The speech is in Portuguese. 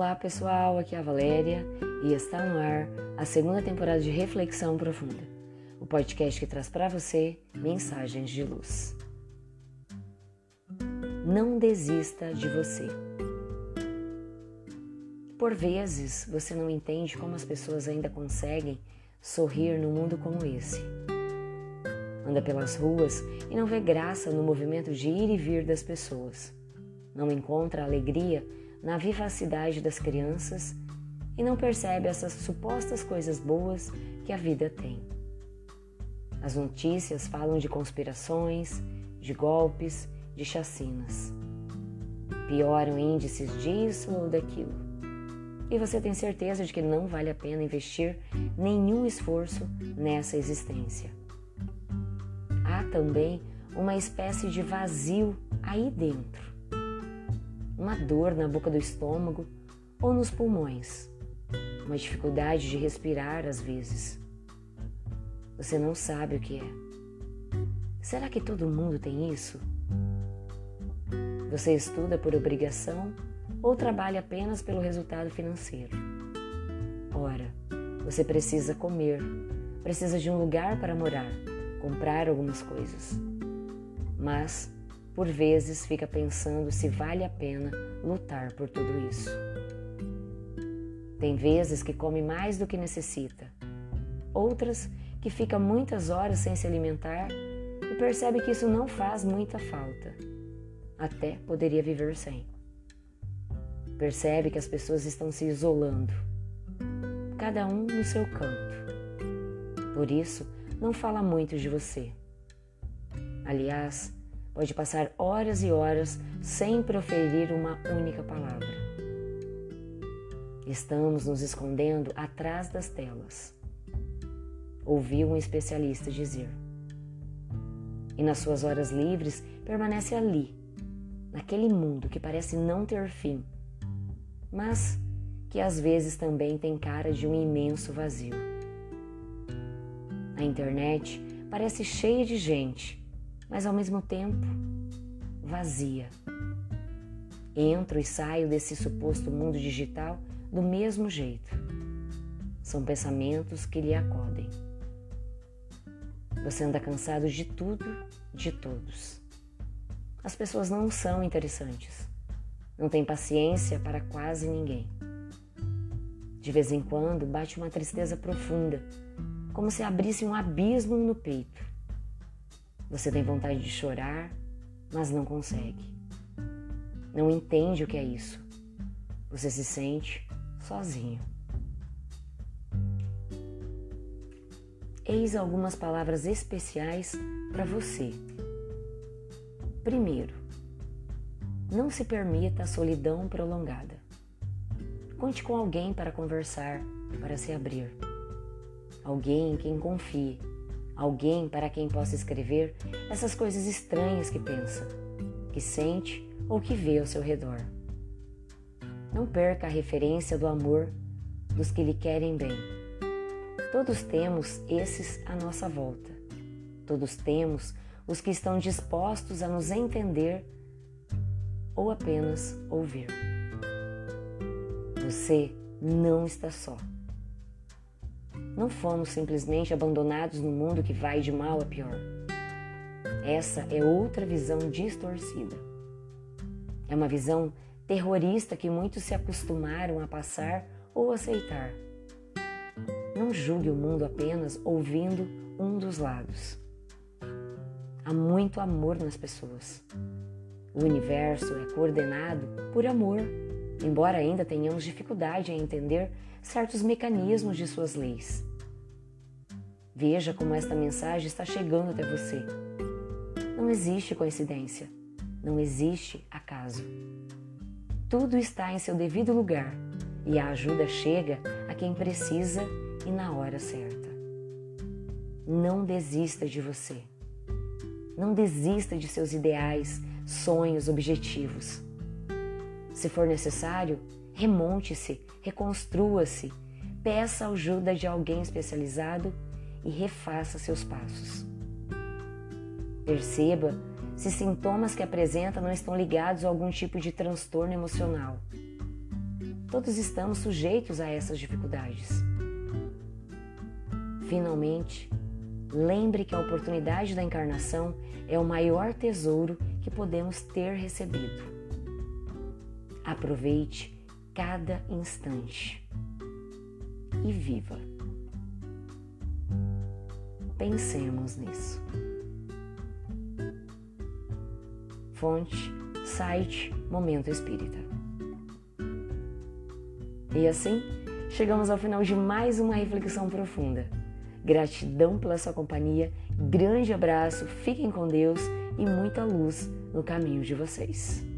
Olá pessoal, aqui é a Valéria e está no ar a segunda temporada de Reflexão Profunda, o podcast que traz para você mensagens de luz. Não desista de você. Por vezes você não entende como as pessoas ainda conseguem sorrir no mundo como esse. Anda pelas ruas e não vê graça no movimento de ir e vir das pessoas. Não encontra alegria na vivacidade das crianças e não percebe essas supostas coisas boas que a vida tem. As notícias falam de conspirações, de golpes, de chacinas. Pioram índices disso ou daquilo. E você tem certeza de que não vale a pena investir nenhum esforço nessa existência. Há também uma espécie de vazio aí dentro uma dor na boca do estômago ou nos pulmões, uma dificuldade de respirar às vezes. Você não sabe o que é. Será que todo mundo tem isso? Você estuda por obrigação ou trabalha apenas pelo resultado financeiro? Ora, você precisa comer, precisa de um lugar para morar, comprar algumas coisas. Mas por vezes fica pensando se vale a pena lutar por tudo isso. Tem vezes que come mais do que necessita, outras que fica muitas horas sem se alimentar e percebe que isso não faz muita falta. Até poderia viver sem. Percebe que as pessoas estão se isolando, cada um no seu canto. Por isso, não fala muito de você. Aliás, Pode passar horas e horas sem proferir uma única palavra. Estamos nos escondendo atrás das telas. Ouvi um especialista dizer. E nas suas horas livres permanece ali, naquele mundo que parece não ter fim, mas que às vezes também tem cara de um imenso vazio. A internet parece cheia de gente mas ao mesmo tempo vazia. Entro e saio desse suposto mundo digital do mesmo jeito. São pensamentos que lhe acodem. Você anda cansado de tudo, de todos. As pessoas não são interessantes. Não tem paciência para quase ninguém. De vez em quando bate uma tristeza profunda, como se abrisse um abismo no peito. Você tem vontade de chorar, mas não consegue. Não entende o que é isso. Você se sente sozinho. Eis algumas palavras especiais para você. Primeiro, não se permita a solidão prolongada. Conte com alguém para conversar, para se abrir. Alguém em quem confie alguém para quem possa escrever essas coisas estranhas que pensa, que sente ou que vê ao seu redor. Não perca a referência do amor dos que lhe querem bem. Todos temos esses à nossa volta. Todos temos os que estão dispostos a nos entender ou apenas ouvir. Você não está só. Não fomos simplesmente abandonados no mundo que vai de mal a pior. Essa é outra visão distorcida. É uma visão terrorista que muitos se acostumaram a passar ou aceitar. Não julgue o mundo apenas ouvindo um dos lados. Há muito amor nas pessoas. O universo é coordenado por amor, embora ainda tenhamos dificuldade em entender certos mecanismos de suas leis. Veja como esta mensagem está chegando até você. Não existe coincidência, não existe acaso. Tudo está em seu devido lugar e a ajuda chega a quem precisa e na hora certa. Não desista de você. Não desista de seus ideais, sonhos, objetivos. Se for necessário, remonte-se, reconstrua-se, peça ajuda de alguém especializado e refaça seus passos. Perceba se sintomas que apresenta não estão ligados a algum tipo de transtorno emocional. Todos estamos sujeitos a essas dificuldades. Finalmente, lembre que a oportunidade da encarnação é o maior tesouro que podemos ter recebido. Aproveite cada instante e viva. Pensemos nisso. Fonte, site Momento Espírita. E assim, chegamos ao final de mais uma reflexão profunda. Gratidão pela sua companhia, grande abraço, fiquem com Deus e muita luz no caminho de vocês.